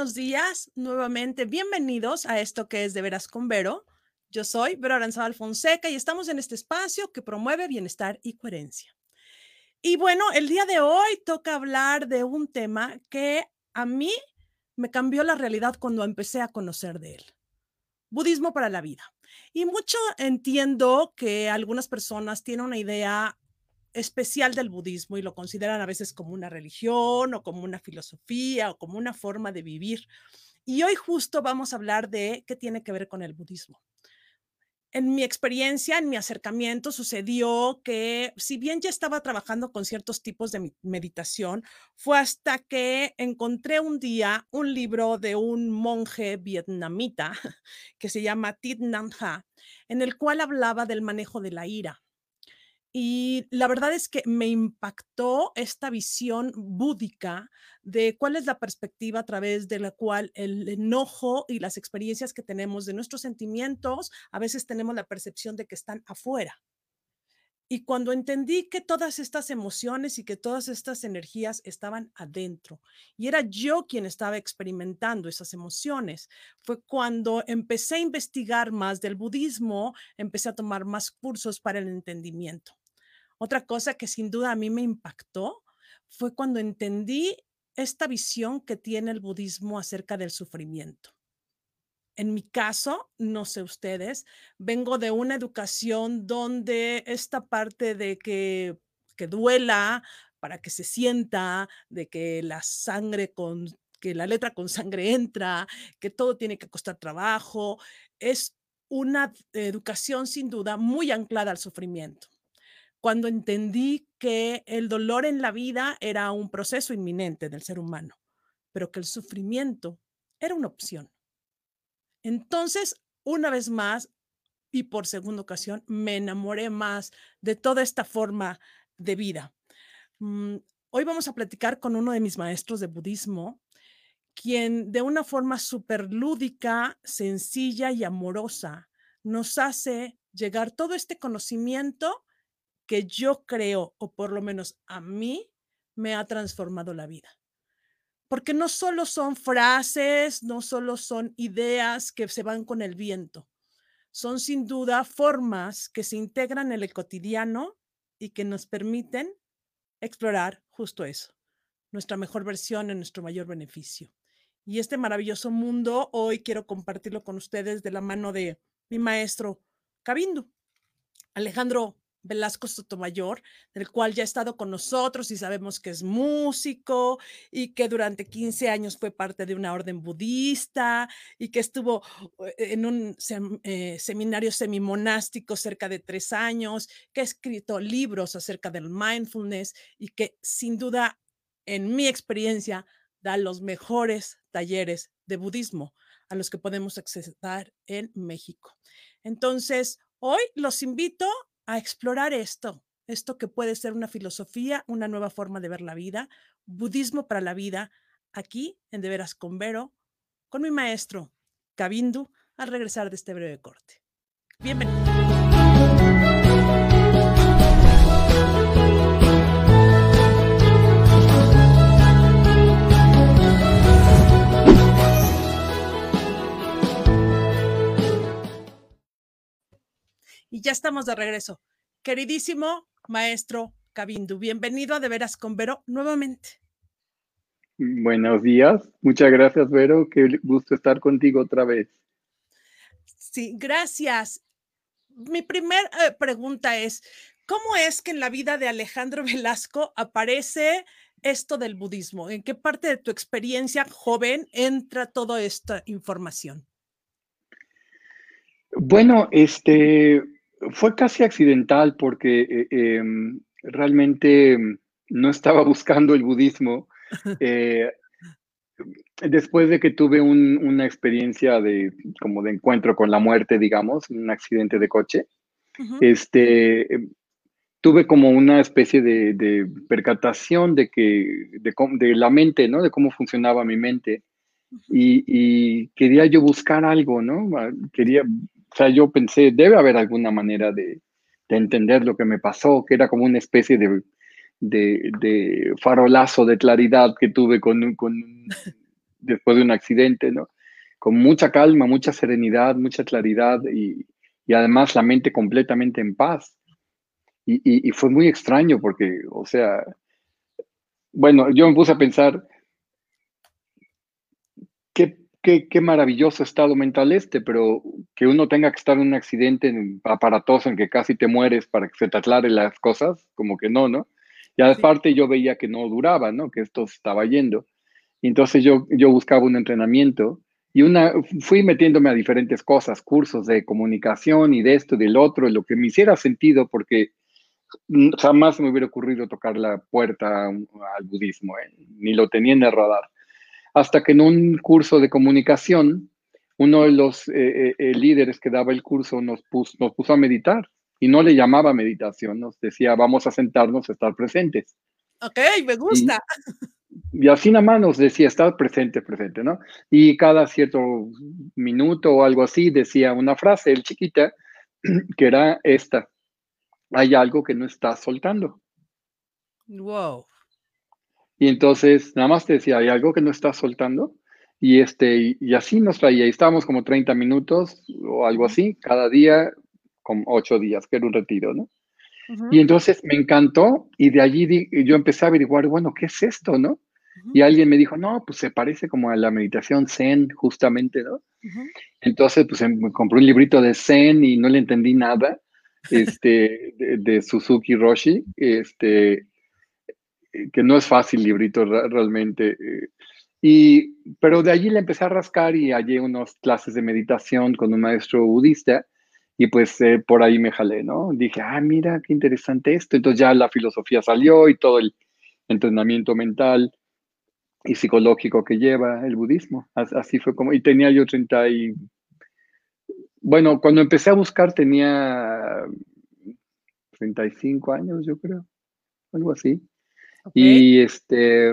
buenos días. Nuevamente, bienvenidos a esto que es De Veras con Vero. Yo soy Vero Aranzabal Fonseca y estamos en este espacio que promueve bienestar y coherencia. Y bueno, el día de hoy toca hablar de un tema que a mí me cambió la realidad cuando empecé a conocer de él. Budismo para la vida. Y mucho entiendo que algunas personas tienen una idea especial del budismo y lo consideran a veces como una religión o como una filosofía o como una forma de vivir. Y hoy justo vamos a hablar de qué tiene que ver con el budismo. En mi experiencia, en mi acercamiento, sucedió que si bien ya estaba trabajando con ciertos tipos de meditación, fue hasta que encontré un día un libro de un monje vietnamita que se llama Thich Nhat Hanh, en el cual hablaba del manejo de la ira y la verdad es que me impactó esta visión búdica de cuál es la perspectiva a través de la cual el enojo y las experiencias que tenemos de nuestros sentimientos, a veces tenemos la percepción de que están afuera. Y cuando entendí que todas estas emociones y que todas estas energías estaban adentro y era yo quien estaba experimentando esas emociones, fue cuando empecé a investigar más del budismo, empecé a tomar más cursos para el entendimiento. Otra cosa que sin duda a mí me impactó fue cuando entendí esta visión que tiene el budismo acerca del sufrimiento. En mi caso, no sé ustedes, vengo de una educación donde esta parte de que, que duela para que se sienta, de que la sangre con que la letra con sangre entra, que todo tiene que costar trabajo, es una educación sin duda muy anclada al sufrimiento cuando entendí que el dolor en la vida era un proceso inminente del ser humano, pero que el sufrimiento era una opción. Entonces, una vez más, y por segunda ocasión, me enamoré más de toda esta forma de vida. Mm, hoy vamos a platicar con uno de mis maestros de budismo, quien de una forma súper lúdica, sencilla y amorosa nos hace llegar todo este conocimiento que yo creo, o por lo menos a mí, me ha transformado la vida. Porque no solo son frases, no solo son ideas que se van con el viento, son sin duda formas que se integran en el cotidiano y que nos permiten explorar justo eso, nuestra mejor versión en nuestro mayor beneficio. Y este maravilloso mundo hoy quiero compartirlo con ustedes de la mano de mi maestro Cabindu. Alejandro Velasco Sotomayor, del cual ya ha estado con nosotros y sabemos que es músico y que durante 15 años fue parte de una orden budista y que estuvo eh, en un eh, seminario semimonástico cerca de tres años, que ha escrito libros acerca del mindfulness y que sin duda, en mi experiencia, da los mejores talleres de budismo a los que podemos acceder en México. Entonces, hoy los invito a explorar esto, esto que puede ser una filosofía, una nueva forma de ver la vida, budismo para la vida, aquí en De Veras con Vero, con mi maestro, Kabindu, al regresar de este breve corte. Bienvenido. Y ya estamos de regreso. Queridísimo maestro Cabindu, bienvenido a De Veras con Vero nuevamente. Buenos días, muchas gracias Vero, qué gusto estar contigo otra vez. Sí, gracias. Mi primera eh, pregunta es, ¿cómo es que en la vida de Alejandro Velasco aparece esto del budismo? ¿En qué parte de tu experiencia joven entra toda esta información? Bueno, este, fue casi accidental porque eh, em, realmente no estaba buscando el budismo. Eh, después de que tuve una experiencia de como de encuentro con la muerte, digamos, un accidente de coche, este, tuve como una especie de, percatación de que de, la mente, ¿no? De cómo funcionaba mi mente. y, y, quería yo buscar algo, ¿no? Quería o sea, yo pensé, debe haber alguna manera de, entender lo que me pasó, que era como una especie de, farolazo de claridad que tuve con, con después de un accidente, ¿no? Con mucha calma, mucha serenidad, mucha claridad y, y además la mente completamente en paz. Y, y, fue muy extraño porque, o sea, bueno, yo me puse a pensar, qué, maravilloso estado mental este, pero que uno tenga que estar en un accidente aparatoso en que casi te mueres para que se te aclaren las cosas, como que no, ¿no? Y aparte yo veía que no duraba, ¿no? Que esto estaba yendo. Y entonces yo, yo buscaba un entrenamiento y una, fui metiéndome a diferentes cosas, cursos de comunicación y de esto y del otro, lo que me hiciera sentido porque jamás me hubiera ocurrido tocar la puerta al budismo, ¿eh? ni lo tenía en el radar. Hasta que en un curso de comunicación, uno de los eh, eh, líderes que daba el curso nos puso, nos puso a meditar y no le llamaba meditación, nos decía, vamos a sentarnos a estar presentes. Ok, me gusta. Y, así nada más nos decía, estar presente, presente, ¿no? Y cada cierto minuto o algo así decía una frase, el chiquita, que era esta, hay algo que no estás soltando. Wow. Y entonces, nada más te decía, hay algo que no estás soltando. Y, este, y así nos traía. Y estábamos como 30 minutos o algo así, cada día, como ocho días, que era un retiro, ¿no? Y entonces me encantó y de allí yo empecé a averiguar, bueno, ¿qué es esto, no? Y alguien me dijo, no, pues se parece como a la meditación Zen, justamente, ¿no? Entonces, pues em, me compré un librito de Zen y no le entendí nada, este, de, Suzuki Roshi, este, que no es fácil librito realmente. Eh, y, pero de allí le empecé a rascar y hallé unas clases de meditación con un maestro budista y pues eh, por ahí me jalé, ¿no? Dije, ah, mira, qué interesante esto. Entonces ya la filosofía salió y todo el entrenamiento mental y psicológico que lleva el budismo. Así fue como, y tenía yo 30 y... Bueno, cuando empecé a buscar tenía 35 años, yo creo, algo así. Y este,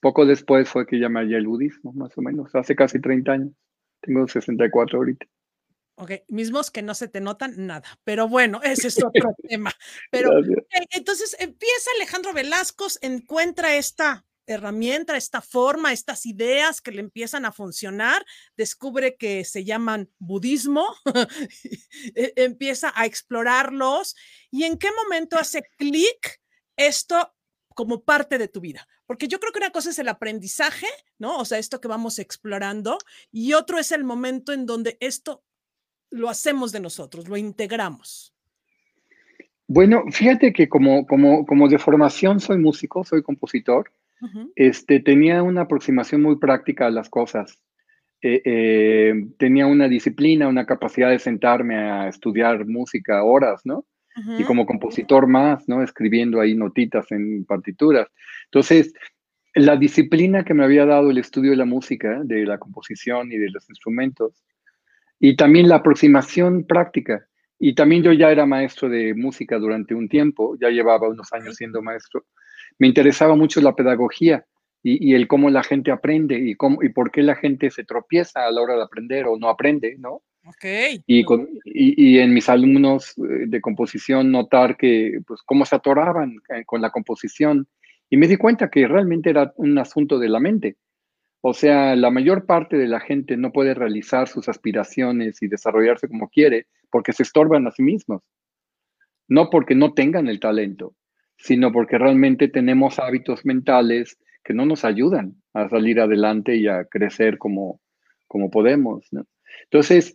poco después fue que ya me hallé el budismo, más o menos, hace casi 30 años. Tengo 64 ahorita. Ok, mismos que no se te notan nada, pero bueno, ese es otro tema. Pero eh, entonces empieza Alejandro Velasco, encuentra esta herramienta, esta forma, estas ideas que le empiezan a funcionar, descubre que se llaman budismo, e, empieza a explorarlos y en qué momento hace clic esto como parte de tu vida. Porque yo creo que una cosa es el aprendizaje, ¿no? O sea, esto que vamos explorando, y otro es el momento en donde esto lo hacemos de nosotros, lo integramos? Bueno, fíjate que como, como, como de formación soy músico, soy compositor, este, tenía una aproximación muy práctica a las cosas. Eh, eh, tenía una disciplina, una capacidad de sentarme a estudiar música horas, ¿no? Y como compositor más, ¿no? Escribiendo ahí notitas en partituras. Entonces, la disciplina que me había dado el estudio de la música, de la composición y de los instrumentos, y también la aproximación práctica. Y también yo ya era maestro de música durante un tiempo, ya llevaba unos años siendo maestro. Me interesaba mucho la pedagogía y, el cómo la gente aprende y, cómo, y por qué la gente se tropieza a la hora de aprender o no aprende, ¿no? Okay. Y, con, y, en mis alumnos eh, de composición notar que, pues, cómo se atoraban eh, con la composición. Y me di cuenta que realmente era un asunto de la mente. O sea, la mayor parte de la gente no puede realizar sus aspiraciones y desarrollarse como quiere porque se estorban a sí mismos. No porque no tengan el talento, sino porque realmente tenemos hábitos mentales que no nos ayudan a salir adelante y a crecer como, como podemos. Entonces,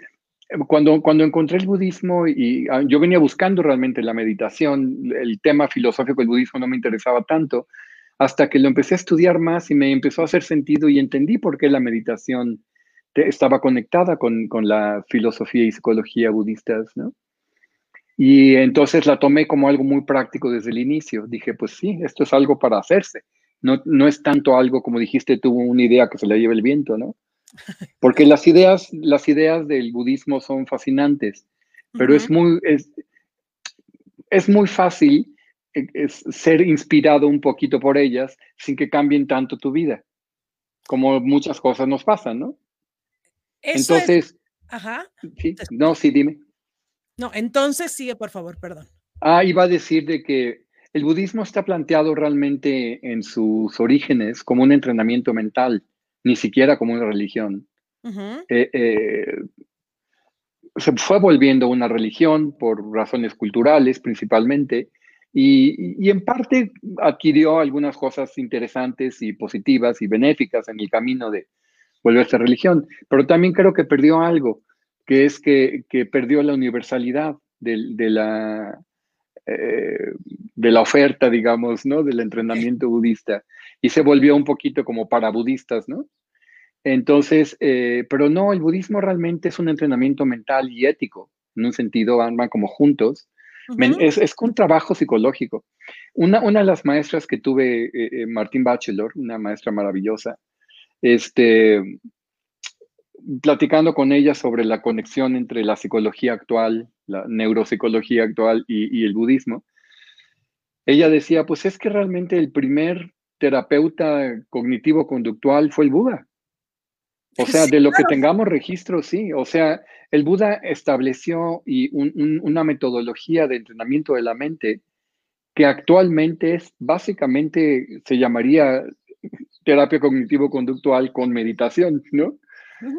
cuando, cuando encontré el budismo y ah, yo venía buscando realmente la meditación, el tema filosófico del budismo no me interesaba tanto, hasta que lo empecé a estudiar más y me empezó a hacer sentido y entendí por qué la meditación estaba conectada con, la filosofía y psicología budistas, ¿no? Y entonces la tomé como algo muy práctico desde el inicio. Dije, pues sí, esto es algo para hacerse. No, no es tanto algo, como dijiste, tuvo una idea que se le lleve el viento, ¿no? Porque las ideas, las ideas del budismo son fascinantes, pero es, muy, es, es muy fácil es ser inspirado un poquito por ellas sin que cambien tanto tu vida, como muchas cosas nos pasan, ¿no? entonces, ajá. no, sí, dime. No, entonces sigue, por favor, perdón. Ah, iba a decir de que el budismo está planteado realmente en sus orígenes como un entrenamiento mental, ni siquiera como una religión. Eh, eh, se fue volviendo una religión por razones culturales principalmente y, en parte adquirió algunas cosas interesantes y positivas y benéficas en el camino de volverse religión, pero también creo que perdió algo, que es que, perdió la universalidad de, la, eh, de la oferta, digamos, ¿no? Del entrenamiento budista y se volvió un poquito como para budistas, ¿no? Entonces, eh, pero no, el budismo realmente es un entrenamiento mental y ético, en un sentido van, como juntos. es, es, un trabajo psicológico. Una, una de las maestras que tuve, eh, eh, Martín Bachelor, una maestra maravillosa, este, platicando con ella sobre la conexión entre la psicología actual, la neuropsicología actual y, y el budismo, ella decía, pues es que realmente el primer terapeuta cognitivo-conductual fue el Buda. O sea, de lo que tengamos registro, sí. O sea, el Buda estableció y una metodología de entrenamiento de la mente que actualmente es básicamente se llamaría terapia cognitivo-conductual con meditación, ¿no?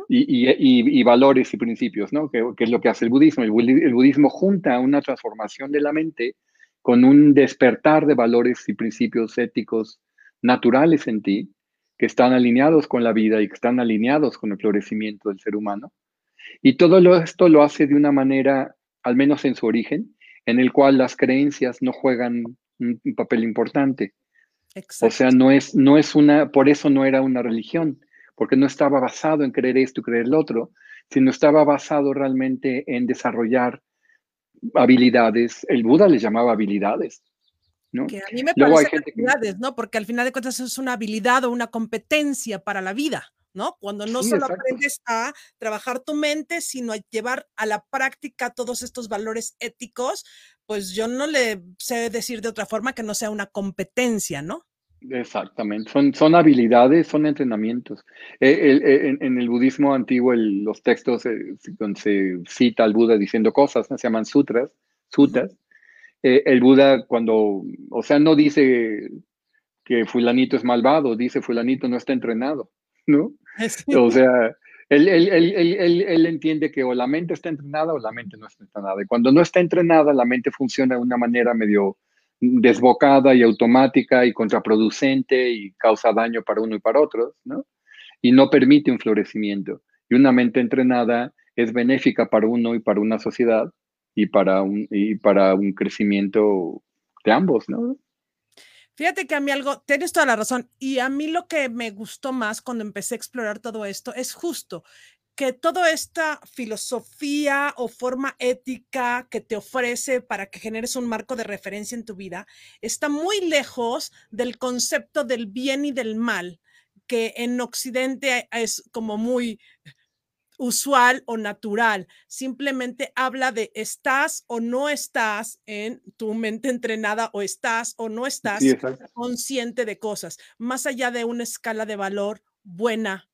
Y, valores y principios, ¿no? Que, es lo que hace el budismo. El, el, budismo junta una transformación de la mente con un despertar de valores y principios éticos naturales en ti que están alineados con la vida y que están alineados con el florecimiento del ser humano. Y todo esto lo hace de una manera, al menos en su origen, en el cual las creencias no juegan un, papel importante. O sea, no es, no es una, por eso no era una religión, porque no estaba basado en creer esto y creer lo otro, sino estaba basado realmente en desarrollar habilidades. El Buda les llamaba habilidades. Que a mí me parece habilidades, ¿no? Porque al final de cuentas es una habilidad o una competencia para la vida, ¿no? Cuando no solo aprendes a trabajar tu mente, sino a llevar a la práctica todos estos valores éticos, pues yo no le sé decir de otra forma que no sea una competencia, ¿no? Exactamente, son, son habilidades, son entrenamientos. Eh, eh, en, el budismo antiguo, los textos eh, donde se cita al Buda diciendo cosas, se llaman sutras, sutas, eh, el Buda cuando, o sea, no dice que fulanito es malvado, dice fulanito no está entrenado, ¿no? O sea, él, él, él, él, entiende que o la mente está entrenada o la mente no está entrenada. Y cuando no está entrenada, la mente funciona de una manera medio desbocada y automática y contraproducente y causa daño para uno y para otros, ¿no? Y no permite un florecimiento. Y una mente entrenada es benéfica para uno y para una sociedad y para un, y para un crecimiento de ambos, ¿no? Fíjate que a mí algo, tienes toda la razón, y a mí lo que me gustó más cuando empecé a explorar todo esto es justo que toda esta filosofía o forma ética que te ofrece para que generes un marco de referencia en tu vida está muy lejos del concepto del bien y del mal, que en Occidente es como muy usual o natural. Simplemente habla de estás o no estás en tu mente entrenada o estás o no estás consciente de cosas, más allá de una escala de valor buena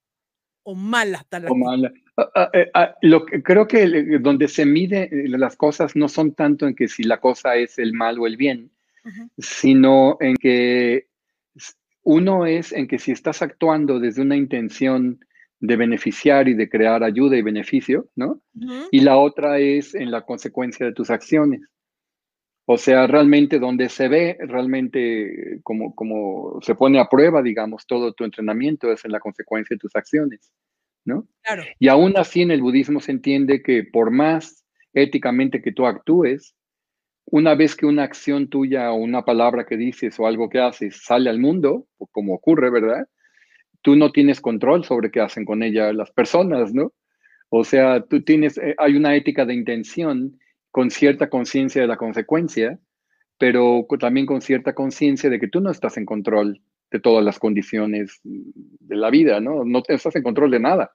o mala. o mala. Ah, ah, eh, ah, lo que, creo que donde se mide eh, las cosas no son tanto en que si la cosa es el mal o el bien, sino en que uno es en que si estás actuando desde una intención de beneficiar y de crear ayuda y beneficio, ¿no? Y la otra es en la consecuencia de tus acciones. O sea, realmente donde se ve, realmente como, como se pone a prueba, digamos, todo tu entrenamiento es en la consecuencia de tus acciones, ¿no? Claro. Y aún así en el budismo se entiende que por más éticamente que tú actúes, una vez que una acción tuya o una palabra que dices o algo que haces sale al mundo, como ocurre, ¿verdad? tú no tienes control sobre qué hacen con ella las personas, ¿no? O sea, tú tienes, eh, hay una ética de intención con cierta conciencia de la consecuencia, pero también con cierta conciencia de que tú no estás en control de todas las condiciones de la vida, ¿no? No estás en control de nada.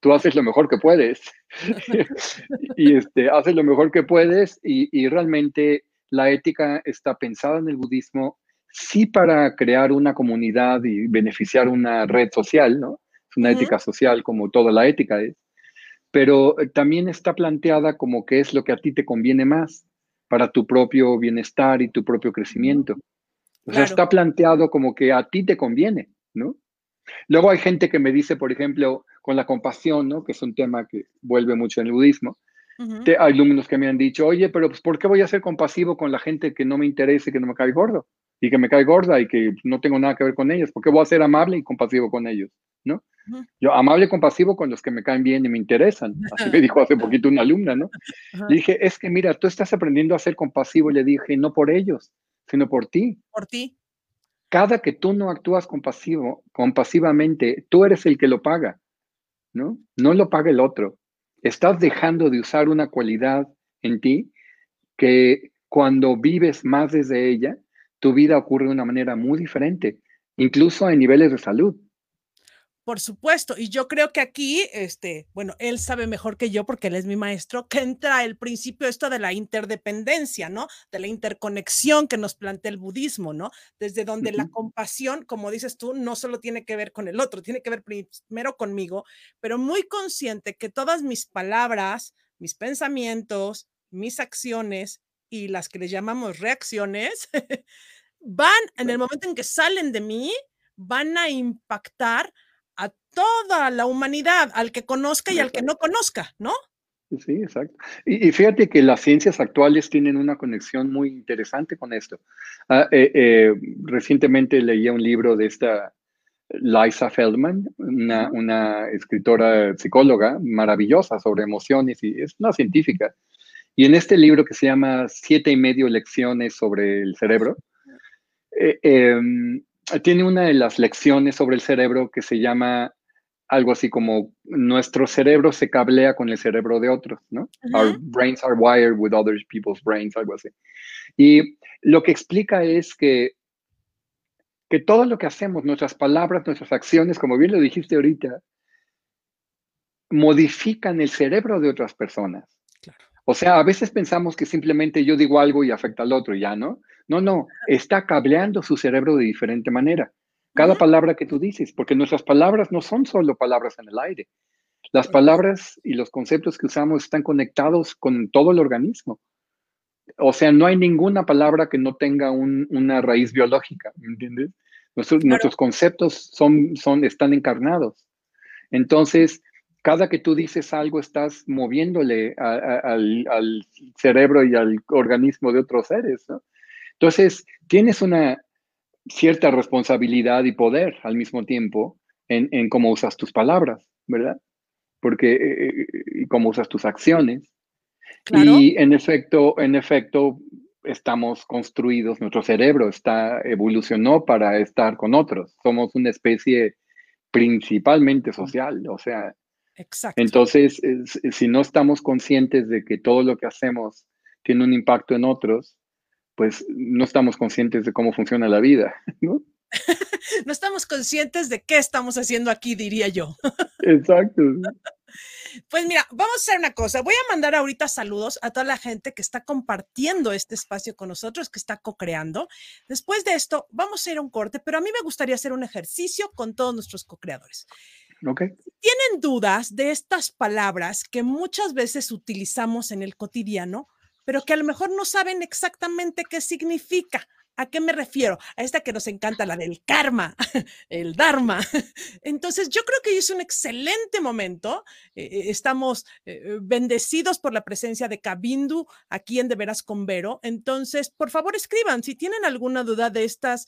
Tú haces lo mejor que puedes. y este, haces lo mejor que puedes y, y realmente la ética está pensada en el budismo sí para crear una comunidad y beneficiar una red social, ¿no? Es una ética social como toda la ética es, pero eh, también está planteada como que es lo que a ti te conviene más, para tu propio bienestar y tu propio crecimiento. O sea, está planteado como que a ti te conviene, ¿no? Luego hay gente que me dice, por ejemplo, con la compasión, ¿no? Que es un tema que vuelve mucho en el budismo. hay alumnos que me han dicho, oye, pero pues, ¿por qué voy a ser compasivo con la gente que no me interesa y que no me cae gordo? Y que me cae gorda y que no tengo nada que ver con ellos. ¿Por qué voy a ser amable y compasivo con ellos? ¿No? Yo amable y compasivo con los que me caen bien y me interesan. Así me dijo hace poquito una alumna, ¿no? Le dije, es que mira, tú estás aprendiendo a ser compasivo. Le dije, no por ellos, sino por ti. Por ti. Cada que tú no actúas compasivo, compasivamente, tú eres el que lo paga, ¿no? No lo paga el otro. Estás dejando de usar una cualidad en ti que cuando vives más desde ella, tu vida ocurre de una manera muy diferente, incluso en niveles de salud. Por supuesto, y yo creo que aquí, este, bueno, él sabe mejor que yo porque él es mi maestro, que entra el principio esto de la interdependencia, ¿no? De la interconexión que nos plantea el budismo, ¿no? Desde donde la compasión, como dices tú, no solo tiene que ver con el otro, tiene que ver primero conmigo, pero muy consciente que todas mis palabras, mis pensamientos, mis acciones y las que le llamamos reacciones, van en el momento en que salen de mí, van a impactar a toda la humanidad, al que conozca y al que no conozca, ¿no? Sí, exacto. Y, fíjate que las ciencias actuales tienen una conexión muy interesante con esto. Ah, eh, eh, recientemente leía un libro de esta Liza Feldman, una, una, escritora psicóloga maravillosa sobre emociones y es una científica. Y en este libro que se llama Siete y medio lecciones sobre el cerebro, eh, em, tiene una de las lecciones sobre el cerebro que se llama algo así como nuestro cerebro se cablea con el cerebro de otros, ¿no? Our brains are wired with other people's brains, algo así. Y lo que explica es que, que todo lo que hacemos, nuestras palabras, nuestras acciones, como bien lo dijiste ahorita, modifican el cerebro de otras personas. O sea, a veces pensamos que simplemente yo digo algo y afecta al otro, ya, ¿no? No, no, está cableando su cerebro de diferente manera. Cada palabra que tú dices, porque nuestras palabras no son solo palabras en el aire. Las palabras y los conceptos que usamos están conectados con todo el organismo. O sea, no hay ninguna palabra que no tenga una raíz biológica, ¿me entiendes? Nuestros, nuestros conceptos son, son, están encarnados. Entonces, cada que tú dices algo, estás moviéndole al, al, cerebro y al organismo de otros seres. ¿no? Entonces, tienes una cierta responsabilidad y poder al mismo tiempo en, cómo usas tus palabras, ¿verdad? Porque, eh, eh, y cómo usas tus acciones. Y en efecto, en efecto, estamos construidos, nuestro cerebro está, evolucionó para estar con otros. Somos una especie principalmente social, o sea, Exacto. entonces, si no estamos conscientes de que todo lo que hacemos tiene un impacto en otros, pues no estamos conscientes de cómo funciona la vida, ¿no? no estamos conscientes de qué estamos haciendo aquí, diría yo. Exacto. Pues mira, vamos a hacer una cosa. Voy a mandar ahorita saludos a toda la gente que está compartiendo este espacio con nosotros, que está co-creando. Después de esto, vamos a ir a un corte, pero a mí me gustaría hacer un ejercicio con todos nuestros co-creadores. Okay. ¿Tienen dudas de estas palabras que muchas veces utilizamos en el cotidiano? Pero que a lo mejor no saben exactamente qué significa. ¿A qué me refiero? A esta que nos encanta, la del karma, el dharma. Entonces, yo creo que es un excelente momento. Eh, eh, estamos eh, bendecidos por la presencia de Kabindu aquí en De Veras con. Entonces, por favor, escriban si tienen alguna duda de estas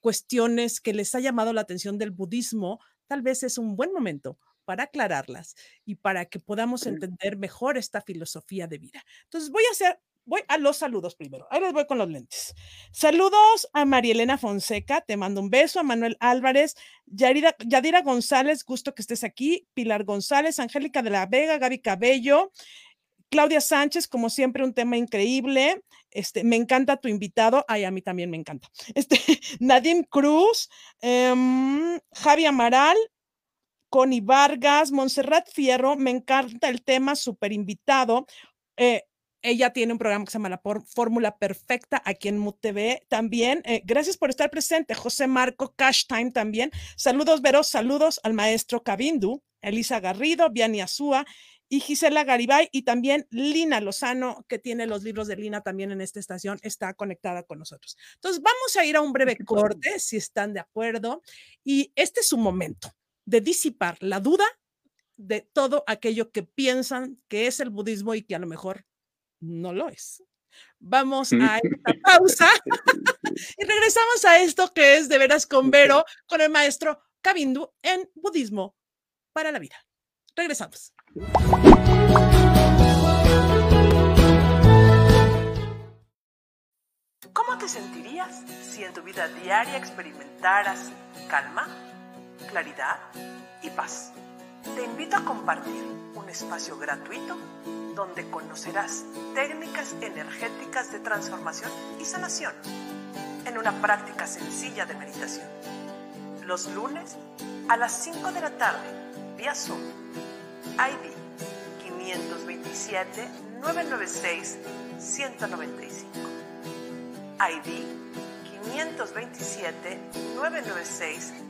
cuestiones que les ha llamado la atención del budismo. Tal vez es un buen momento para aclararlas y para que podamos entender mejor esta filosofía de vida. Entonces voy a hacer, voy a los saludos primero. Ahí les voy con los lentes. Saludos a María Elena Fonseca, te mando un beso, a Manuel Álvarez, Yadira González, gusto que estés aquí, Pilar González, Angélica de la Vega, Gaby Cabello. Claudia Sánchez, como siempre, un tema increíble. Este, me encanta tu invitado. Ay, a mí también me encanta. Este, Nadine Cruz, um, Javi Amaral, Connie Vargas, Montserrat Fierro, me encanta el tema, súper invitado. Eh, ella tiene un programa que se llama La Fórmula Perfecta aquí en MUTV también. Eh, gracias por estar presente. José Marco, Cash Time también. Saludos, Veros, saludos al maestro Cabindu, Elisa Garrido, Viani Azúa y Gisela Garibay y también Lina Lozano, que tiene los libros de Lina también en esta estación, está conectada con nosotros. Entonces, vamos a ir a un breve corte, si están de acuerdo, y este es su momento de disipar la duda de todo aquello que piensan que es el budismo y que a lo mejor no lo es. Vamos a esta pausa y regresamos a esto que es de veras con Vero, con el maestro Kabindu en budismo para la vida. Regresamos. ¿Cómo te sentirías si en tu vida diaria experimentaras calma, claridad y paz? Te invito a compartir un espacio gratuito donde conocerás técnicas energéticas de transformación y sanación en una práctica sencilla de meditación. Los lunes a las 5 de la tarde, vía Zoom, ID 527-996-195. ID 527-996-195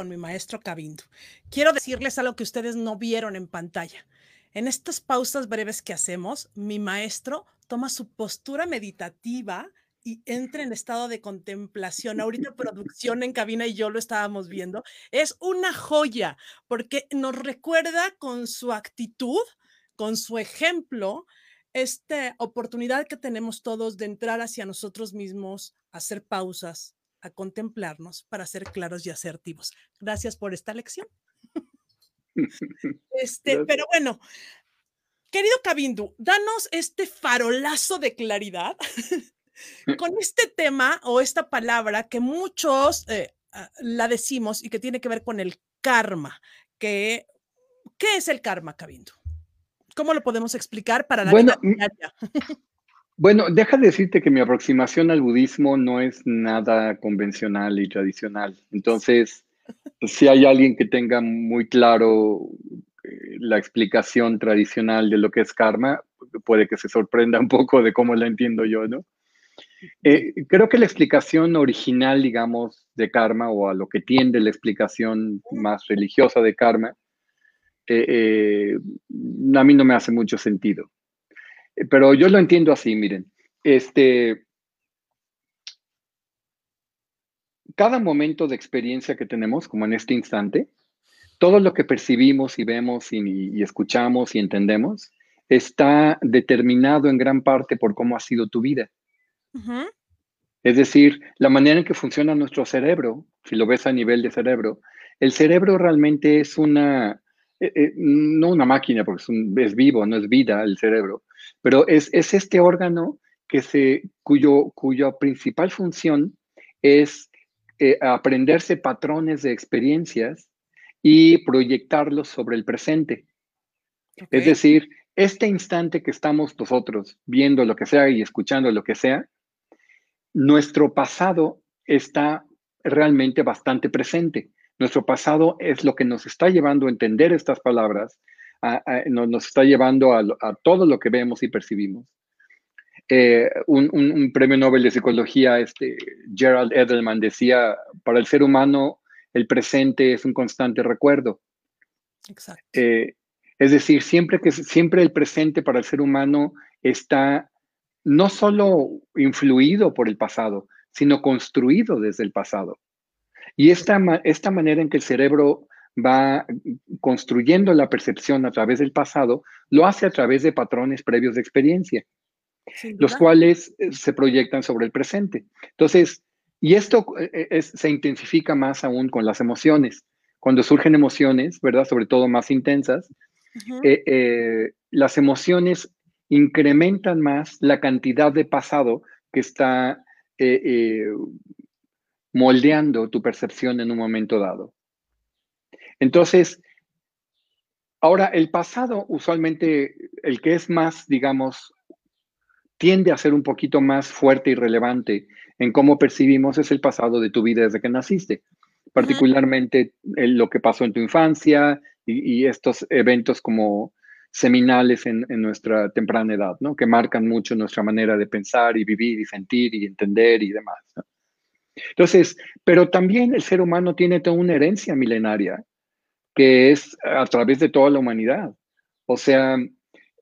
Con mi maestro Cabindo. Quiero decirles algo que ustedes no vieron en pantalla. En estas pausas breves que hacemos, mi maestro toma su postura meditativa y entra en estado de contemplación. Ahorita producción en cabina y yo lo estábamos viendo. Es una joya porque nos recuerda con su actitud, con su ejemplo, esta oportunidad que tenemos todos de entrar hacia nosotros mismos, hacer pausas, a contemplarnos para ser claros y asertivos. Gracias por esta lección. Este, pero bueno, querido Cabindu, danos este farolazo de claridad con este tema o esta palabra que muchos eh, ah, la decimos y que tiene que ver con el karma. Que, ¿Qué es el karma, Cabindu? ¿Cómo lo podemos explicar para la bueno, vida bueno, deja de decirte que mi aproximación al budismo no es nada convencional y tradicional. Entonces, si hay alguien que tenga muy claro eh, la explicación tradicional de lo que es karma, puede que se sorprenda un poco de cómo la entiendo yo, ¿no? Eh, creo que la explicación original, digamos, de karma o a lo que tiende la explicación más religiosa de karma, eh, a mí no me hace mucho sentido. Pero yo lo entiendo así, miren. Este, cada momento de experiencia que tenemos, como en este instante, todo lo que percibimos y vemos y, escuchamos y entendemos está determinado en gran parte por cómo ha sido tu vida. Es decir, la manera en que funciona nuestro cerebro, si lo ves a nivel de cerebro, el cerebro realmente es una, eh, eh, no una máquina, porque es, vivo, no es vida el cerebro, pero es, este órgano que se, cuyo, cuya principal función es eh, aprenderse patrones de experiencias y proyectarlos sobre el presente. Es decir, este instante que estamos nosotros viendo lo que sea y escuchando lo que sea, nuestro pasado está realmente bastante presente. Nuestro pasado es lo que nos está llevando a entender estas palabras, nos, está llevando a, todo lo que vemos y percibimos. Eh, un, premio Nobel de Psicología, este, Gerald Edelman, decía, para el ser humano el presente es un constante recuerdo. Exacto. Eh, es decir, siempre, que, siempre el presente para el ser humano está no solo influido por el pasado, sino construido desde el pasado. Y esta, esta manera en que el cerebro va construyendo la percepción a través del pasado, lo hace a través de patrones previos de experiencia, los cuales eh, se proyectan sobre el presente. Entonces, y esto eh, se intensifica más aún con las emociones. Cuando surgen emociones, ¿verdad? Sobre todo más intensas, eh, las emociones incrementan más la cantidad de pasado que está moldeando tu percepción en un momento dado. Entonces, Ahora, el pasado, usualmente, el que es más, digamos, tiende a ser un poquito más fuerte y relevante en cómo percibimos es el pasado de tu vida desde que naciste, particularmente lo que pasó en tu infancia y, estos eventos como seminales en, nuestra temprana edad, ¿no? Que marcan mucho nuestra manera de pensar y vivir y sentir y entender y demás. Entonces, pero también el ser humano tiene toda una herencia milenaria que es a través de toda la humanidad. O sea,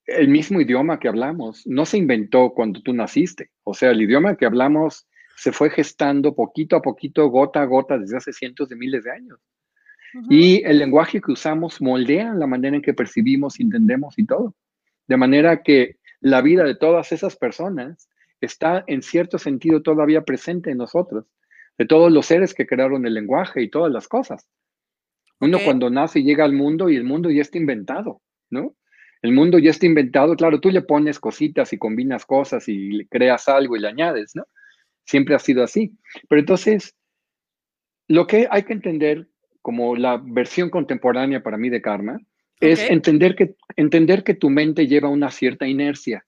el mismo idioma que hablamos no se inventó cuando tú naciste. O sea, el idioma que hablamos se fue gestando poquito a poquito, gota a gota, desde hace cientos de miles de años. Y el lenguaje que usamos moldea la manera en que percibimos, entendemos y todo. De manera que la vida de todas esas personas está en cierto sentido todavía presente en nosotros, de todos los seres que crearon el lenguaje y todas las cosas. Uno cuando nace llega al mundo y el mundo ya está inventado, ¿no? El mundo ya está inventado, claro, tú le pones cositas y combinas cosas y le creas algo y le añades, ¿no? Siempre ha sido así. Pero entonces, lo que hay que entender como la versión contemporánea para mí de karma es entender que, entender que tu mente lleva una cierta inercia.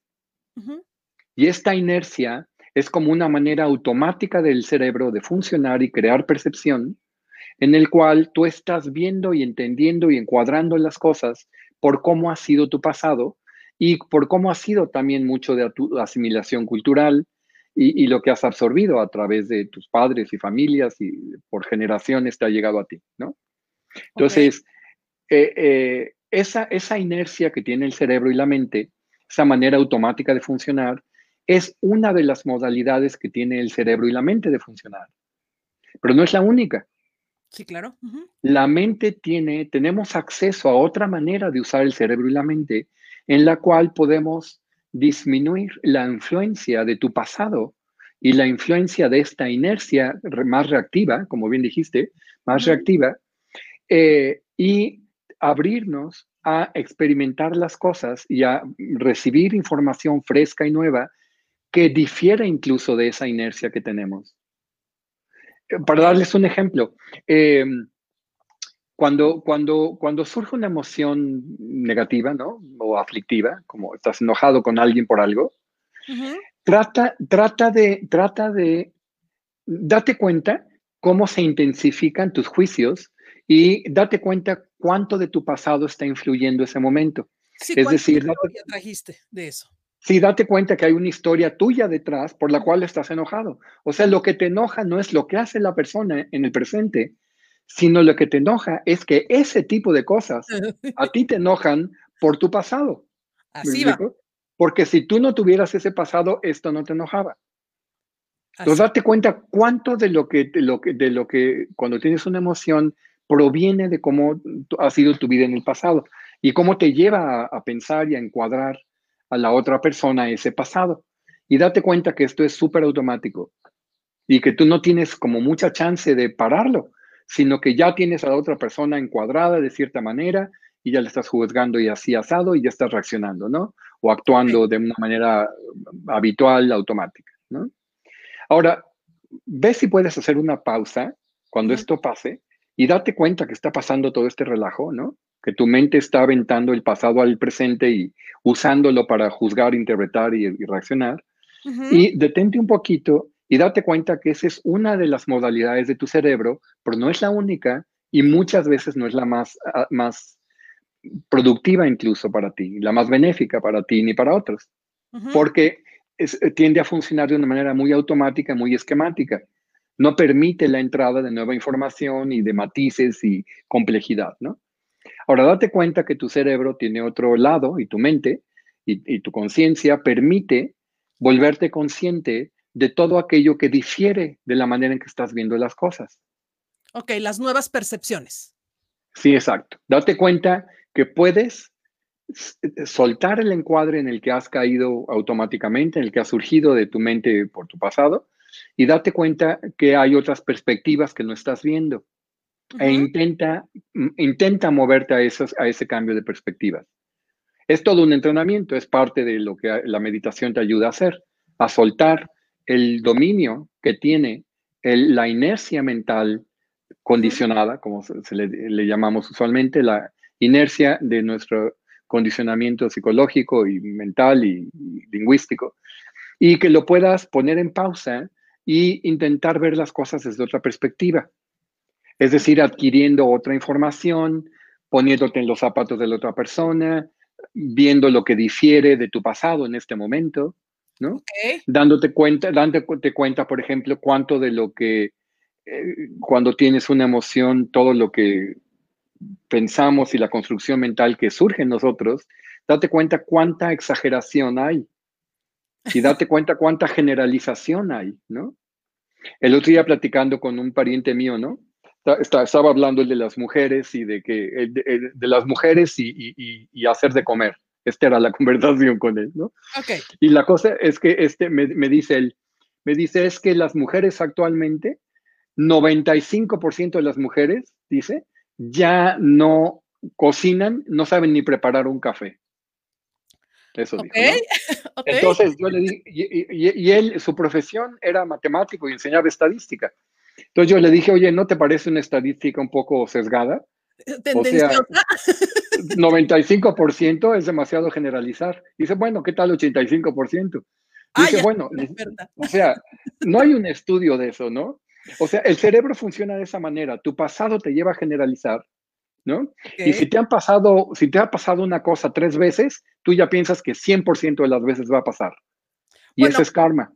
Y esta inercia es como una manera automática del cerebro de funcionar y crear percepción en el cual tú estás viendo y entendiendo y encuadrando las cosas por cómo ha sido tu pasado y por cómo ha sido también mucho de tu asimilación cultural y, lo que has absorbido a través de tus padres y familias y por generaciones te ha llegado a ti, ¿no? Entonces, eh, eh, esa, esa inercia que tiene el cerebro y la mente, esa manera automática de funcionar, es una de las modalidades que tiene el cerebro y la mente de funcionar. Pero no es la única. Sí, claro. La mente tiene, tenemos acceso a otra manera de usar el cerebro y la mente en la cual podemos disminuir la influencia de tu pasado y la influencia de esta inercia más reactiva, como bien dijiste, más reactiva, eh, y abrirnos a experimentar las cosas y a recibir información fresca y nueva que difiere incluso de esa inercia que tenemos para darles un ejemplo, eh, cuando, cuando, cuando surge una emoción negativa, ¿no? O aflictiva, como estás enojado con alguien por algo, trata, trata, de, trata de, date cuenta cómo se intensifican tus juicios y date cuenta cuánto de tu pasado está influyendo ese momento. es decir, date, trajiste de eso? Sí, date cuenta que hay una historia tuya detrás por la cual estás enojado. O sea, lo que te enoja no es lo que hace la persona en el presente, sino lo que te enoja es que ese tipo de cosas a ti te enojan por tu pasado. Así va. Porque si tú no tuvieras ese pasado, esto no te enojaba. Entonces, date cuenta cuánto de lo que, de lo que, de lo que cuando tienes una emoción proviene de cómo ha sido tu vida en el pasado y cómo te lleva a, a pensar y a encuadrar a la otra persona ese pasado. Y date cuenta que esto es súper automático y que tú no tienes como mucha chance de pararlo, sino que ya tienes a la otra persona encuadrada de cierta manera y ya le estás juzgando y así asado y ya estás reaccionando, ¿no? O actuando de una manera habitual, automática, ¿no? Ahora, ve si puedes hacer una pausa cuando esto pase y date cuenta que está pasando todo este relajo, ¿no? Que tu mente está aventando el pasado al presente y usándolo para juzgar, interpretar y, reaccionar. Y detente un poquito y date cuenta que esa es una de las modalidades de tu cerebro, pero no es la única y muchas veces no es la más, ah, más productiva incluso para ti, la más benéfica para ti ni para otros, porque tiende a funcionar de una manera muy automática, muy esquemática. No permite la entrada de nueva información y de matices y complejidad, ¿no? Ahora, date cuenta que tu cerebro tiene otro lado y tu mente y, tu conciencia permite volverte consciente de todo aquello que difiere de la manera en que estás viendo las cosas. Ok, las nuevas percepciones. Sí, exacto. Date cuenta que puedes soltar el encuadre en el que has caído automáticamente, en el que ha surgido de tu mente por tu pasado, y date cuenta que hay otras perspectivas que no estás viendo e intenta, mm, intenta moverte a, esos, a ese cambio de perspectiva. Es todo un entrenamiento, es parte de lo que la meditación te ayuda a hacer, a soltar el dominio que tiene la inercia mental condicionada, como se, le, llamamos usualmente, la inercia de nuestro condicionamiento psicológico y mental y, lingüístico, y que lo puedas poner en pausa y intentar ver las cosas desde otra perspectiva. Es decir, adquiriendo otra información, poniéndote en los zapatos de la otra persona, viendo lo que difiere de tu pasado en este momento, ¿no? Dándote cuenta, dándote cuenta, por ejemplo, cuánto de lo que eh, cuando tienes una emoción, todo lo que pensamos y la construcción mental que surge en nosotros, date cuenta cuánta exageración hay y date cuenta cuánta generalización hay, ¿no? El otro día platicando con un pariente mío, ¿no? Estaba hablando de las mujeres y de que de, las mujeres y, hacer de comer. Esta era la conversación con él, ¿no? Okay. Y la cosa es que este me, me dice él, me dice es que las mujeres actualmente, 95% de las mujeres, dice, ya no cocinan, no saben ni preparar un café. Eso dijo. Entonces yo le dije, y, él, su profesión era matemático y enseñaba estadística. Entonces yo le dije, oye, ¿no te parece una estadística un poco sesgada? O sea, 95% es demasiado generalizar. Dice, bueno, ¿qué tal 85%? Dice, ah, bueno, o sea, no hay un estudio de eso, ¿no? O sea, el cerebro funciona de esa manera. Tu pasado te lleva a generalizar, ¿no? Y si te han pasado, si te ha pasado una cosa tres veces, tú ya piensas que 100% de las veces va a pasar. Y eso es karma.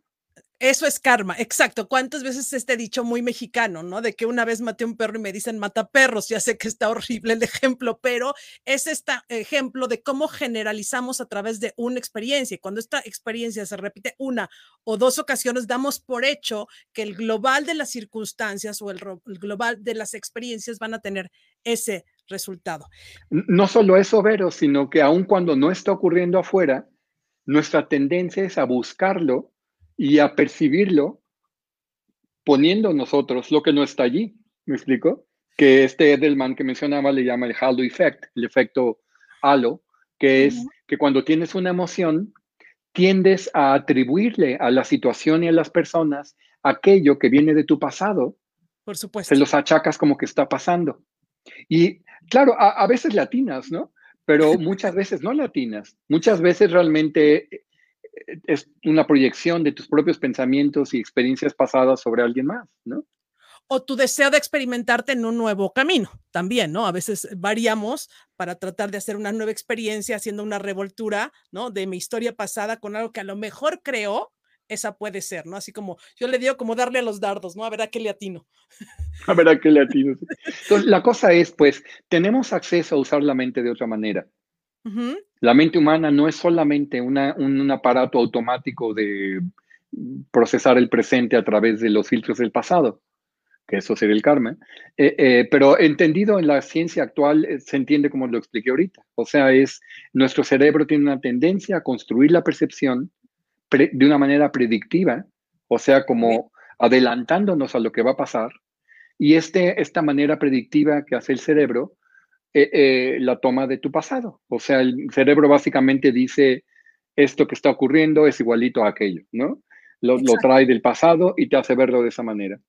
Eso es karma, exacto. ¿Cuántas veces este dicho muy mexicano, ¿no? De que una vez maté un perro y me dicen mata perros, ya sé que está horrible el ejemplo, pero es este ejemplo de cómo generalizamos a través de una experiencia. Y cuando esta experiencia se repite una o dos ocasiones, damos por hecho que el global de las circunstancias o el, el global de las experiencias van a tener ese resultado. No solo eso, Vero, sino que aun cuando no está ocurriendo afuera, nuestra tendencia es a buscarlo y a percibirlo poniendo nosotros lo que no está allí. ¿Me explico? Que este Edelman que mencionaba le llama el halo effect, el efecto halo, que es que cuando tienes una emoción, tiendes a atribuirle a la situación y a las personas aquello que viene de tu pasado. Por supuesto. Se los achacas como que está pasando. Y claro, a, a veces latinas, ¿no? Pero muchas veces no latinas. Muchas veces realmente es una proyección de tus propios pensamientos y experiencias pasadas sobre alguien más, ¿no? O tu deseo de experimentarte en un nuevo camino también, ¿no? A veces variamos para tratar de hacer una nueva experiencia haciendo una revoltura, ¿no? De mi historia pasada con algo que a lo mejor creo, esa puede ser, ¿no? Así como yo le digo como darle a los dardos, ¿no? A ver a qué le atino. A ver a qué le atino. Entonces, la cosa es, pues, tenemos acceso a usar la mente de otra manera. La mente humana no es solamente un, aparato automático de procesar el presente a través de los filtros del pasado, que eso sería el karma, eh, eh, pero entendido en la ciencia actual eh, se entiende como lo expliqué ahorita. O sea, es nuestro cerebro tiene una tendencia a construir la percepción de una manera predictiva, o sea, como adelantándonos a lo que va a pasar, y este, esta manera predictiva que hace el cerebro eh, eh, la toma de tu pasado. O sea, el cerebro básicamente dice, esto que está ocurriendo es igualito a aquello, ¿no? Lo, trae del pasado y te hace verlo de esa manera.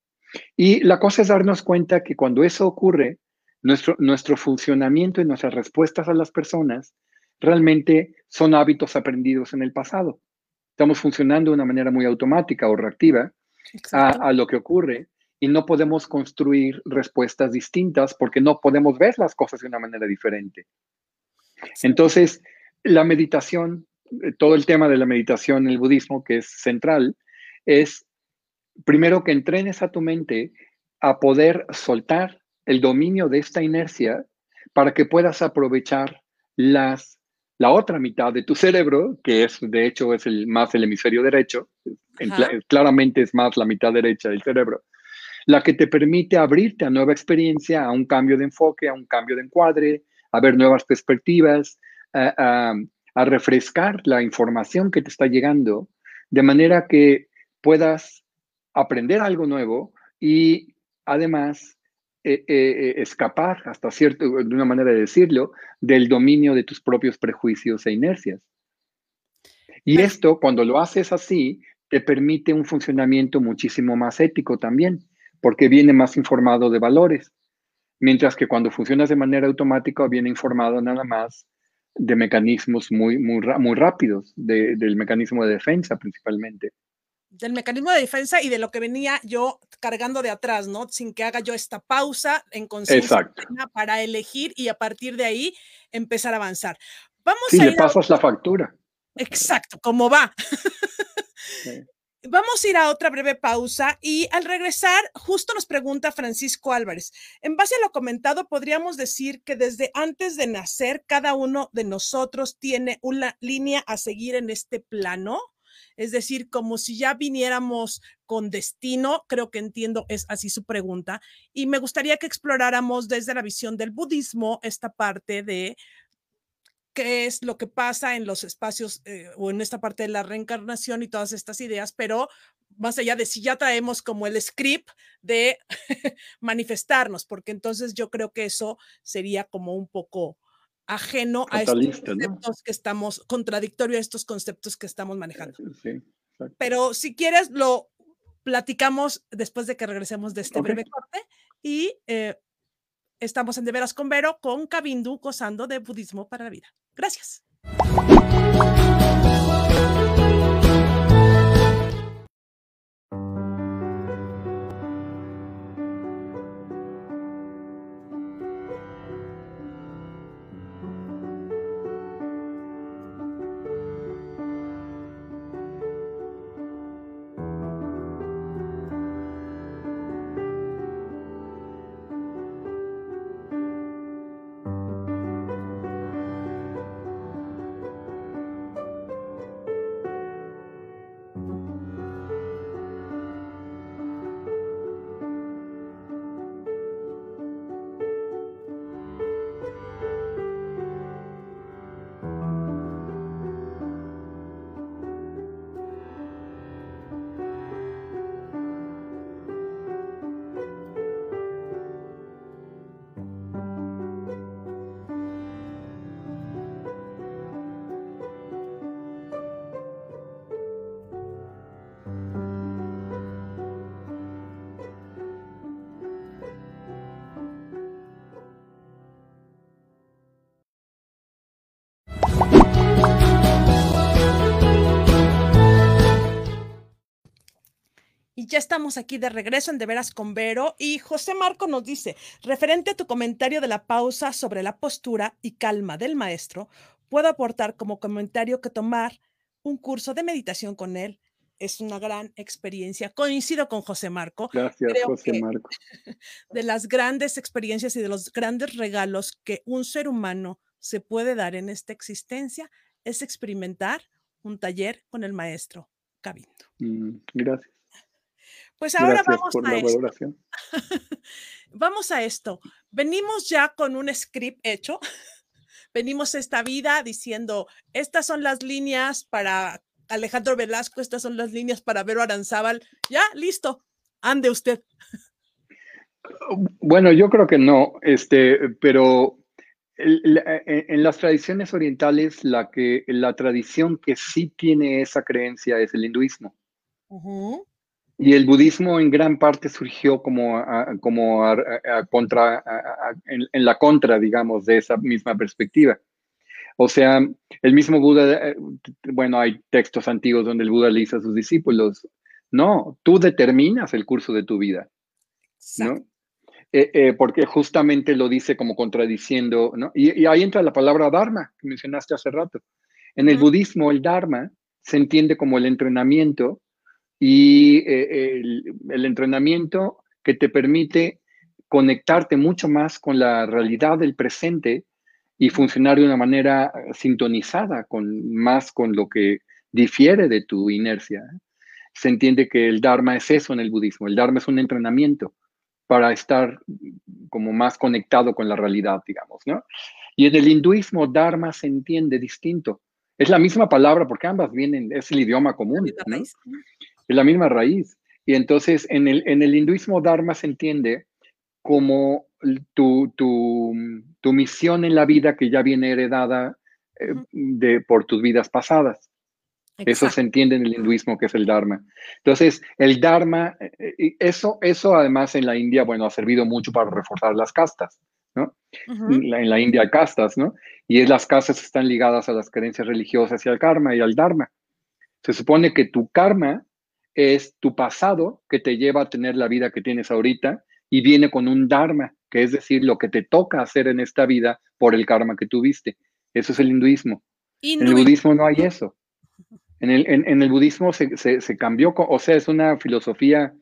Y la cosa es darnos cuenta que cuando eso ocurre, nuestro, nuestro funcionamiento y nuestras respuestas a las personas realmente son hábitos aprendidos en el pasado. Estamos funcionando de una manera muy automática o reactiva a, a, lo que ocurre y no podemos construir respuestas distintas porque no podemos ver las cosas de una manera diferente. Entonces, la meditación, eh, todo el tema de la meditación en el budismo, que es central, es primero que entrenes a tu mente a poder soltar el dominio de esta inercia para que puedas aprovechar las, la otra mitad de tu cerebro, que es de hecho es el, más el hemisferio derecho, claramente es más la mitad derecha del cerebro, la que te permite abrirte a nueva experiencia, a un cambio de enfoque, a un cambio de encuadre, a ver nuevas perspectivas, a, refrescar la información que te está llegando, de manera que puedas aprender algo nuevo y además eh, eh, escapar, hasta cierto, de una manera de decirlo, del dominio de tus propios prejuicios e inercias. Y esto, cuando lo haces así, te permite un funcionamiento muchísimo más ético también porque viene más informado de valores. mientras que cuando funcionas de manera automática viene informado nada más de mecanismos muy, muy, muy rápidos, del mecanismo de defensa principalmente. Del mecanismo de defensa y de lo que venía yo cargando de atrás, ¿no? Sin que haga yo esta pausa en conciencia para elegir y a partir de ahí empezar a avanzar. Vamos sí, le pasas la factura. Exacto, ¿cómo va? Vamos a ir a otra breve pausa y al regresar, justo nos pregunta Francisco Álvarez. En base a lo comentado, podríamos decir que desde antes de nacer, cada uno de nosotros tiene una línea a seguir en este plano. Es decir, como si ya viniéramos con destino, creo que entiendo, es así su pregunta. Y me gustaría que exploráramos desde la visión del budismo esta parte de qué es lo que pasa en los espacios eh, o en esta parte de la reencarnación y todas estas ideas, pero más allá de si ya traemos como el script de manifestarnos, porque entonces yo creo que eso sería como un poco ajeno a estos conceptos que estamos, contradictorio a estos conceptos que estamos manejando. pero si quieres, lo platicamos después de que regresemos de este breve corte y eh, estamos en De Veras con Vero con Kabindu gozando de budismo para la vida. Gracias. Ya estamos aquí de regreso en De Veras con Vero y José Marco nos dice, referente a tu comentario de la pausa sobre la postura y calma del maestro, puedo aportar como comentario que tomar un curso de meditación con él es una gran experiencia. Coincido con José Marco. Gracias, José Marco. De las grandes experiencias y de los grandes regalos que un ser humano se puede dar en esta existencia es experimentar un taller con el maestro Cabindo. Mm, gracias. Pues ahora vamos a esto. vamos a esto. Venimos ya con un script hecho. Venimos esta vida diciendo, estas son las líneas para Alejandro Velasco, estas son las líneas para Vero Aranzábal. Ya, listo. Ande usted. Bueno, yo creo que no, este, pero e, en las tradiciones orientales, la, que, la tradición que sí tiene esa creencia es el hinduismo. Y el budismo en gran parte surgió como, como contra, en, la contra, digamos, de esa misma perspectiva. O sea, el mismo Buda, eh, bueno, hay textos antiguos donde el Buda le dice a sus discípulos, no, tú determinas el curso de tu vida, ¿no? Eh, eh, porque justamente lo dice como contradiciendo, ¿no? Y, ahí entra la palabra Dharma, que mencionaste hace rato. En el budismo, el Dharma se entiende como el entrenamiento y eh, el, entrenamiento que te permite conectarte mucho más con la realidad del presente y funcionar de una manera sintonizada con más con lo que difiere de tu inercia. Se entiende que el Dharma es eso en el budismo. El Dharma es un entrenamiento para estar como más conectado con la realidad, digamos, ¿no? Y en el hinduismo, Dharma se entiende distinto. Es la misma palabra porque ambas vienen, es el idioma común, ¿no? Es la misma raíz. Y entonces en el, en el hinduismo Dharma se entiende como tu, tu, tu misión en la vida que ya viene heredada eh, de, por tus vidas pasadas. Eso se entiende en el hinduismo que es el Dharma. Entonces, el Dharma, eh, eso, eso además en la India, bueno, ha servido mucho para reforzar las castas, ¿no? en la India castas, ¿no? Y es, las castas están ligadas a las creencias religiosas y al karma y al Dharma. Se supone que tu karma es tu pasado que te lleva a tener la vida que tienes ahorita y viene con un Dharma, que es decir, lo que te toca hacer en esta vida por el karma que tuviste. Eso es el hinduismo. En el budismo no hay eso. En el, en, el budismo se, se, cambió, o sea, es una filosofía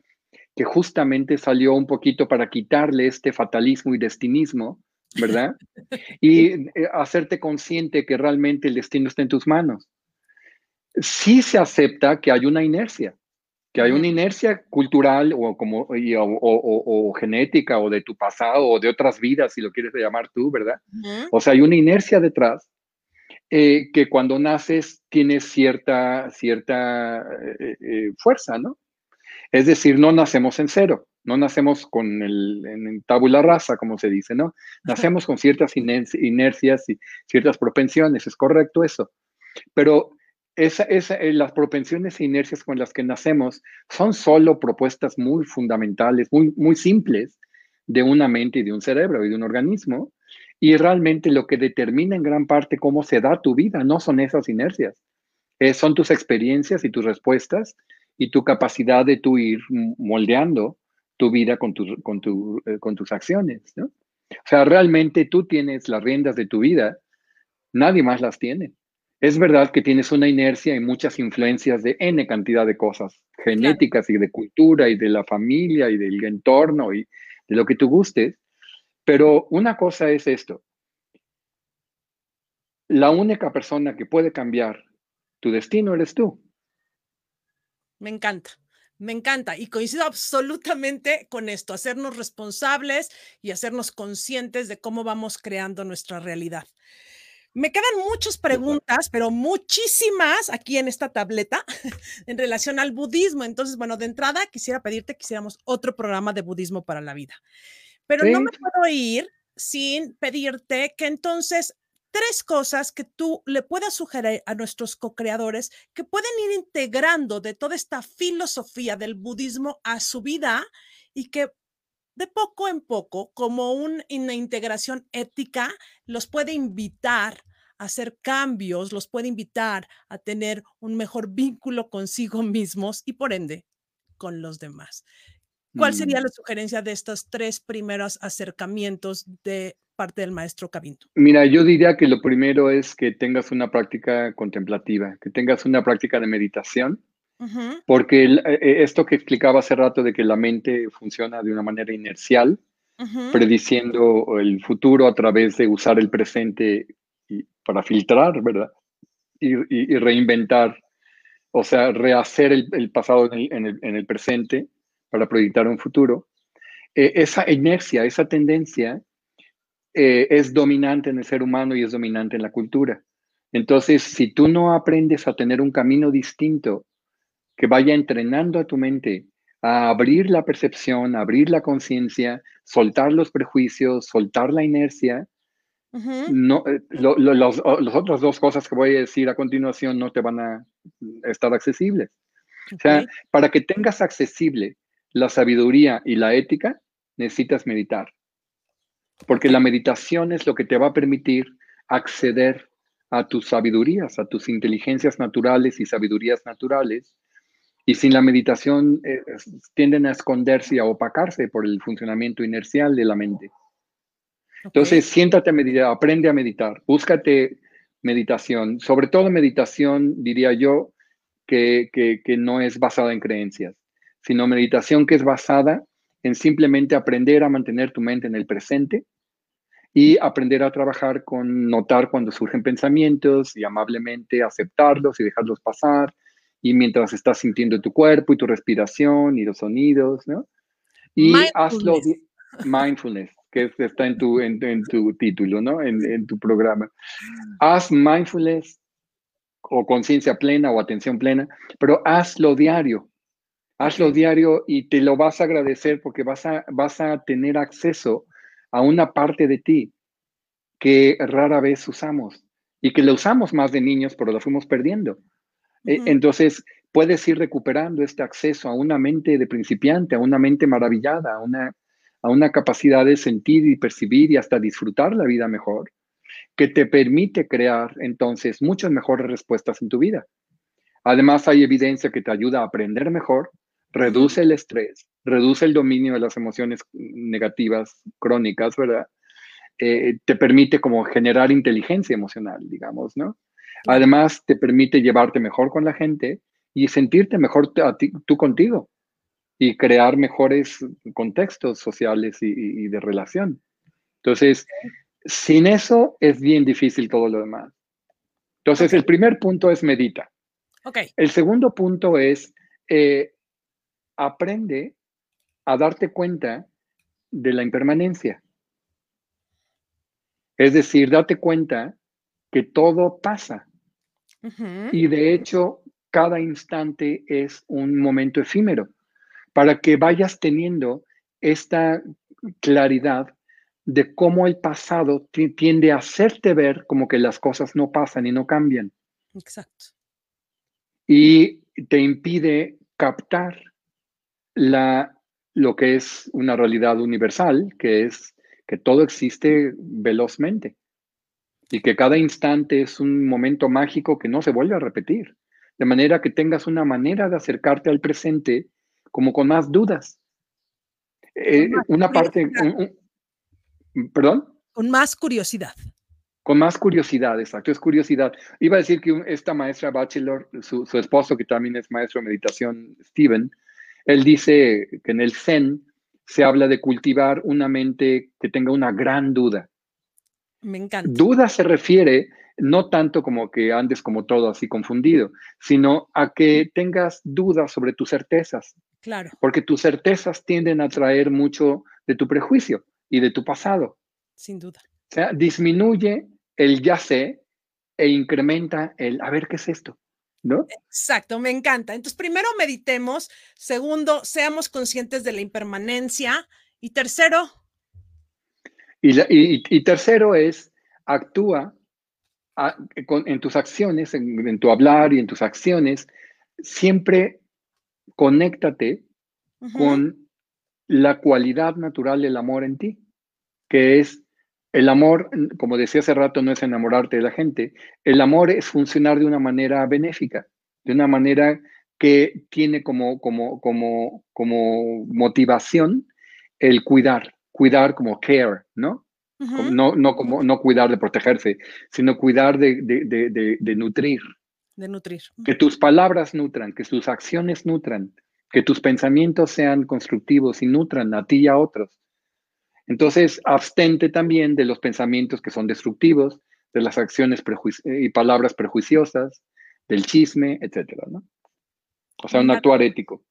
que justamente salió un poquito para quitarle este fatalismo y destinismo, ¿verdad? Y eh, hacerte consciente que realmente el destino está en tus manos. Sí se acepta que hay una inercia, que hay una inercia cultural o, como, o, genética o de tu pasado o de otras vidas, si lo quieres llamar tú, ¿verdad? O sea, hay una inercia detrás eh, que cuando naces tienes cierta, cierta eh, eh, fuerza, ¿no? Es decir, no nacemos en cero, no nacemos con el en tabula rasa, como se dice, ¿no? Nacemos con ciertas inercias y ciertas propensiones, es correcto eso. Pero esa, eh, las propensiones e inercias con las que nacemos son solo propuestas muy fundamentales, muy, muy simples de una mente y de un cerebro y de un organismo. Y realmente lo que determina en gran parte cómo se da tu vida no son esas inercias, eh, son tus experiencias y tus respuestas y tu capacidad de tú ir moldeando tu vida con, con, eh, con tus acciones. O sea, realmente tú tienes las riendas de tu vida, nadie más las tiene. Es verdad que tienes una inercia y muchas influencias de N cantidad de cosas, genéticas y de cultura y de la familia y del entorno y de lo que tú gustes, pero una cosa es esto. La única persona que puede cambiar tu destino eres tú. Me encanta. Me encanta y coincido absolutamente con esto, hacernos responsables y hacernos conscientes de cómo vamos creando nuestra realidad. Me quedan muchas preguntas, pero muchísimas aquí en esta tableta en relación al budismo. Entonces, bueno, de entrada quisiera pedirte que hiciéramos otro programa de budismo para la vida. Pero no me puedo ir sin pedirte que entonces tres cosas que tú le puedas sugerir a nuestros co-creadores que pueden ir integrando de toda esta filosofía del budismo a su vida y que de poco en poco, como una integración ética, los puede invitar a hacer cambios, los puede invitar a tener un mejor vínculo consigo mismos y por ende con los demás. ¿Cuál sería mm. la sugerencia de estos tres primeros acercamientos de parte del maestro Cabinto? Mira, yo diría que lo primero es que tengas una práctica contemplativa, que tengas una práctica de meditación porque e, e, esto que explicaba hace rato de que la mente funciona de una manera inercial, prediciendo el futuro a través de usar el presente para filtrar, ¿verdad? Y, reinventar, o sea, rehacer el, pasado en el, presente para proyectar un futuro. E, esa inercia, esa tendencia eh, es dominante en el ser humano y es dominante en la cultura. Entonces, si tú no aprendes a tener un camino distinto que vaya entrenando a tu mente a abrir la percepción, abrir la conciencia, soltar los prejuicios, soltar la inercia. no, eh, los, las otras dos cosas que voy a decir a continuación no te van a estar accesibles. O sea, para que tengas accesible la sabiduría y la ética, necesitas meditar. Porque la meditación es lo que te va a permitir acceder a tus sabidurías, a tus inteligencias naturales y sabidurías naturales y sin la meditación eh, tienden a esconderse y a opacarse por el funcionamiento inercial de la mente. Entonces, siéntate a meditar, aprende a meditar, búscate meditación, sobre todo meditación, diría yo, que, que, no es basada en creencias, sino meditación que es basada en simplemente aprender a mantener tu mente en el presente y aprender a trabajar con notar cuando surgen pensamientos y amablemente aceptarlos y dejarlos pasar y mientras estás sintiendo tu cuerpo y tu respiración y los sonidos, ¿no? Y hazlo mindfulness, que está en tu, en, tu título, ¿no? En, tu programa. Haz mindfulness o conciencia plena o atención plena, pero hazlo diario. Hazlo diario y te lo vas a agradecer porque vas a, vas a tener acceso a una parte de ti que rara vez usamos y que la usamos más de niños, pero la fuimos perdiendo. Eh, entonces, puedes ir recuperando este acceso a una mente de principiante, a una mente maravillada, a una, a una capacidad de sentir y percibir y hasta disfrutar la vida mejor, que te permite crear entonces muchas mejores respuestas en tu vida. Además, hay evidencia que te ayuda a aprender mejor, reduce el estrés, reduce el dominio de las emociones negativas crónicas, ¿verdad? Eh, te permite como generar inteligencia emocional, digamos, ¿no? Además, te permite llevarte mejor con la gente y sentirte mejor tú contigo y crear mejores contextos sociales y, de relación. Entonces, sin eso es bien difícil todo lo demás. Entonces, el primer punto es medita. Okay. El segundo punto es eh, aprende a darte cuenta de la impermanencia. Es decir, date cuenta que todo pasa. Y de hecho, cada instante es un momento efímero para que vayas teniendo esta claridad de cómo el pasado tiende a hacerte ver como que las cosas no pasan y no cambian. Exacto. Y te impide captar la, lo que es una realidad universal, que es que todo existe velozmente y que cada instante es un momento mágico que no se vuelve a repetir. De manera que tengas una manera de acercarte al presente como con más dudas. Eh, una parte, perdón. Con más curiosidad. Con más curiosidad, exacto, es curiosidad. Iba a decir que esta maestra bachelor, su, su esposo, que también es maestro de meditación, Steven, él dice que en el Zen se habla de cultivar una mente que tenga una gran duda. Me encanta. Duda se refiere no tanto como que andes como todo así confundido, sino a que tengas dudas sobre tus certezas. Claro. Porque tus certezas tienden a traer mucho de tu prejuicio y de tu pasado. Sin duda. O sea, disminuye el ya sé e incrementa el a ver qué es esto. ¿No? Exacto, me encanta. Entonces, primero meditemos, segundo, seamos conscientes de la impermanencia y tercero. Y, tercero es, actúa en tus acciones, en, tu hablar y en tus acciones, siempre conéctate con la cualidad natural del amor en ti, que es el amor, como decía hace rato, no es enamorarte de la gente. El amor es funcionar de una manera benéfica, de una manera que tiene como, como, como, como motivación el cuidar, cuidar como care, ¿no? no, no, como, no cuidar de protegerse, sino cuidar de, de, de, nutrir. De nutrir. Que tus palabras nutran, que tus acciones nutran, que tus pensamientos sean constructivos y nutran a ti y a otros. Entonces, abstente también de los pensamientos que son destructivos, de las acciones y palabras prejuiciosas, del chisme, etcétera, ¿no? O sea, un actuar ético.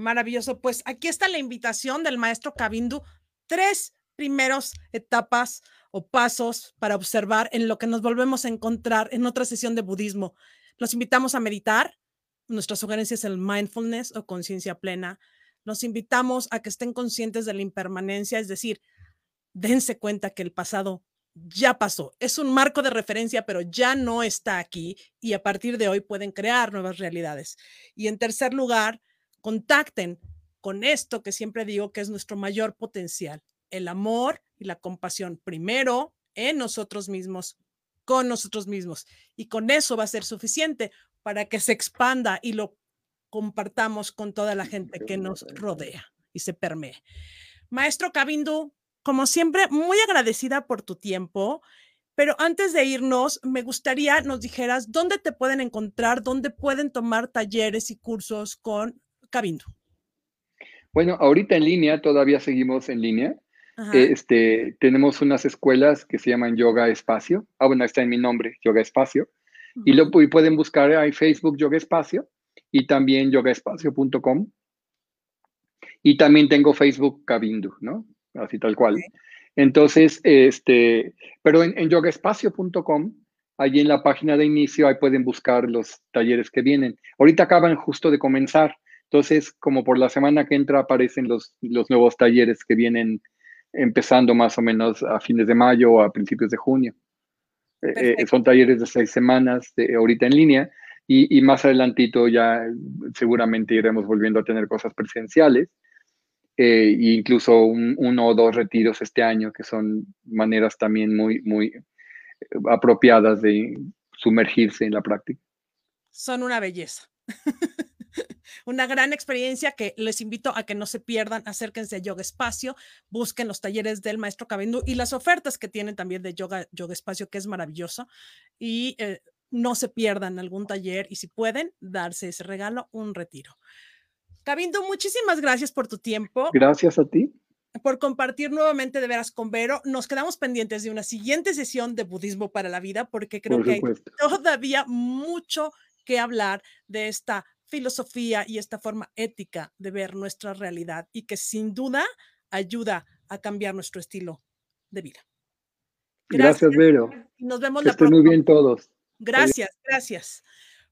Maravilloso. Pues aquí está la invitación del maestro Cabindu. Tres primeros etapas o pasos para observar en lo que nos volvemos a encontrar en otra sesión de budismo. Los invitamos a meditar. Nuestra sugerencia es el mindfulness o conciencia plena los invitamos a que estén conscientes de la impermanencia, es decir, dense cuenta que el pasado ya pasó. Es un marco de referencia, pero ya no está aquí y a partir de hoy pueden crear nuevas realidades. Y en tercer lugar, contacten con esto que siempre digo que es nuestro mayor potencial, el amor y la compasión, primero en nosotros mismos, con nosotros mismos. Y con eso va a ser suficiente para que se expanda y lo compartamos con toda la gente que nos rodea y se permee. Maestro Cabindu, como siempre, muy agradecida por tu tiempo, pero antes de irnos, me gustaría nos dijeras dónde te pueden encontrar, dónde pueden tomar talleres y cursos con Cabindu. Bueno, ahorita en línea, todavía seguimos en línea. Este, tenemos unas escuelas que se llaman Yoga Espacio. Ah, bueno, está en mi nombre, Yoga Espacio. Y lo y pueden buscar en Facebook Yoga Espacio y también yogaespacio.com. Y también tengo Facebook Cabindu, ¿no? Así tal cual. Entonces, este, pero en, en yogaespacio.com, allí en la página de inicio, ahí pueden buscar los talleres que vienen. Ahorita acaban justo de comenzar. Entonces, como por la semana que entra aparecen los, los nuevos talleres que vienen empezando más o menos a fines de mayo o a principios de junio. Eh, eh, son talleres de seis semanas de, ahorita en línea Y, más adelantito ya seguramente iremos volviendo a tener cosas presenciales. e incluso uno o dos retiros este año, que son maneras también muy, muy apropiadas de sumergirse en la práctica. Son una belleza. una gran experiencia que les invito a que no se pierdan. Acérquense a Yoga Espacio, busquen los talleres del maestro Cabindú y las ofertas que tienen también de Yoga, Yoga Espacio, que es maravilloso. Y eh, no se pierdan algún taller y si pueden, darse ese regalo, un retiro. Cabindú, muchísimas gracias por tu tiempo. Gracias a ti por compartir nuevamente de veras con Vero. Nos quedamos pendientes de una siguiente sesión de budismo para la vida porque creo que hay todavía mucho que hablar de esta filosofía y esta forma ética de ver nuestra realidad y que sin duda ayuda a cambiar nuestro estilo de vida. Gracias, Vero. Nos vemos la próxima. muy bien todos. Gracias, gracias.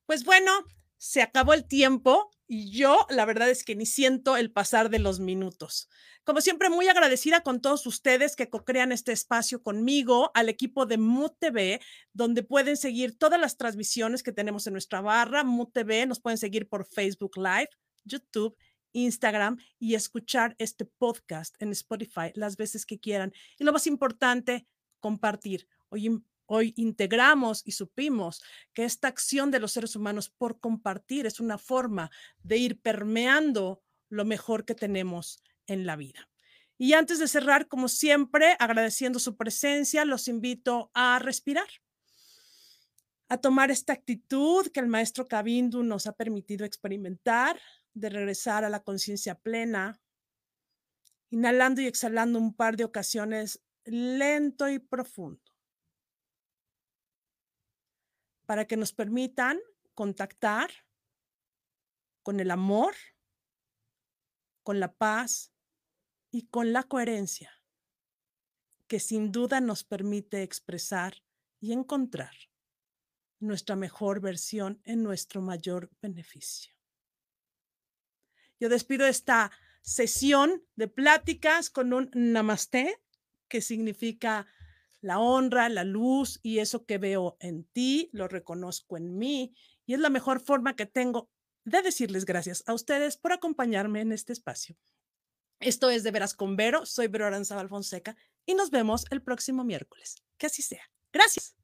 Pues bueno, se acabó el tiempo y yo la verdad es que ni siento el pasar de los minutos. Como siempre, muy agradecida con todos ustedes que co-crean este espacio conmigo, al equipo de Mood TV, donde pueden seguir todas las transmisiones que tenemos en nuestra barra. Mood TV nos pueden seguir por Facebook Live, YouTube, Instagram y escuchar este podcast en Spotify las veces que quieran. Y lo más importante, compartir. Hoy, hoy integramos y supimos que esta acción de los seres humanos por compartir es una forma de ir permeando lo mejor que tenemos en la vida. Y antes de cerrar, como siempre, agradeciendo su presencia, los invito a respirar, a tomar esta actitud que el maestro Kabindu nos ha permitido experimentar, de regresar a la conciencia plena, inhalando y exhalando un par de ocasiones lento y profundo, para que nos permitan contactar con el amor, con la paz y con la coherencia que sin duda nos permite expresar y encontrar nuestra mejor versión en nuestro mayor beneficio. Yo despido esta sesión de pláticas con un namaste, que significa la honra, la luz y eso que veo en ti, lo reconozco en mí y es la mejor forma que tengo de decirles gracias a ustedes por acompañarme en este espacio. Esto es De Veras con Vero, soy Vero Aranzabal Fonseca y nos vemos el próximo miércoles. Que así sea. Gracias.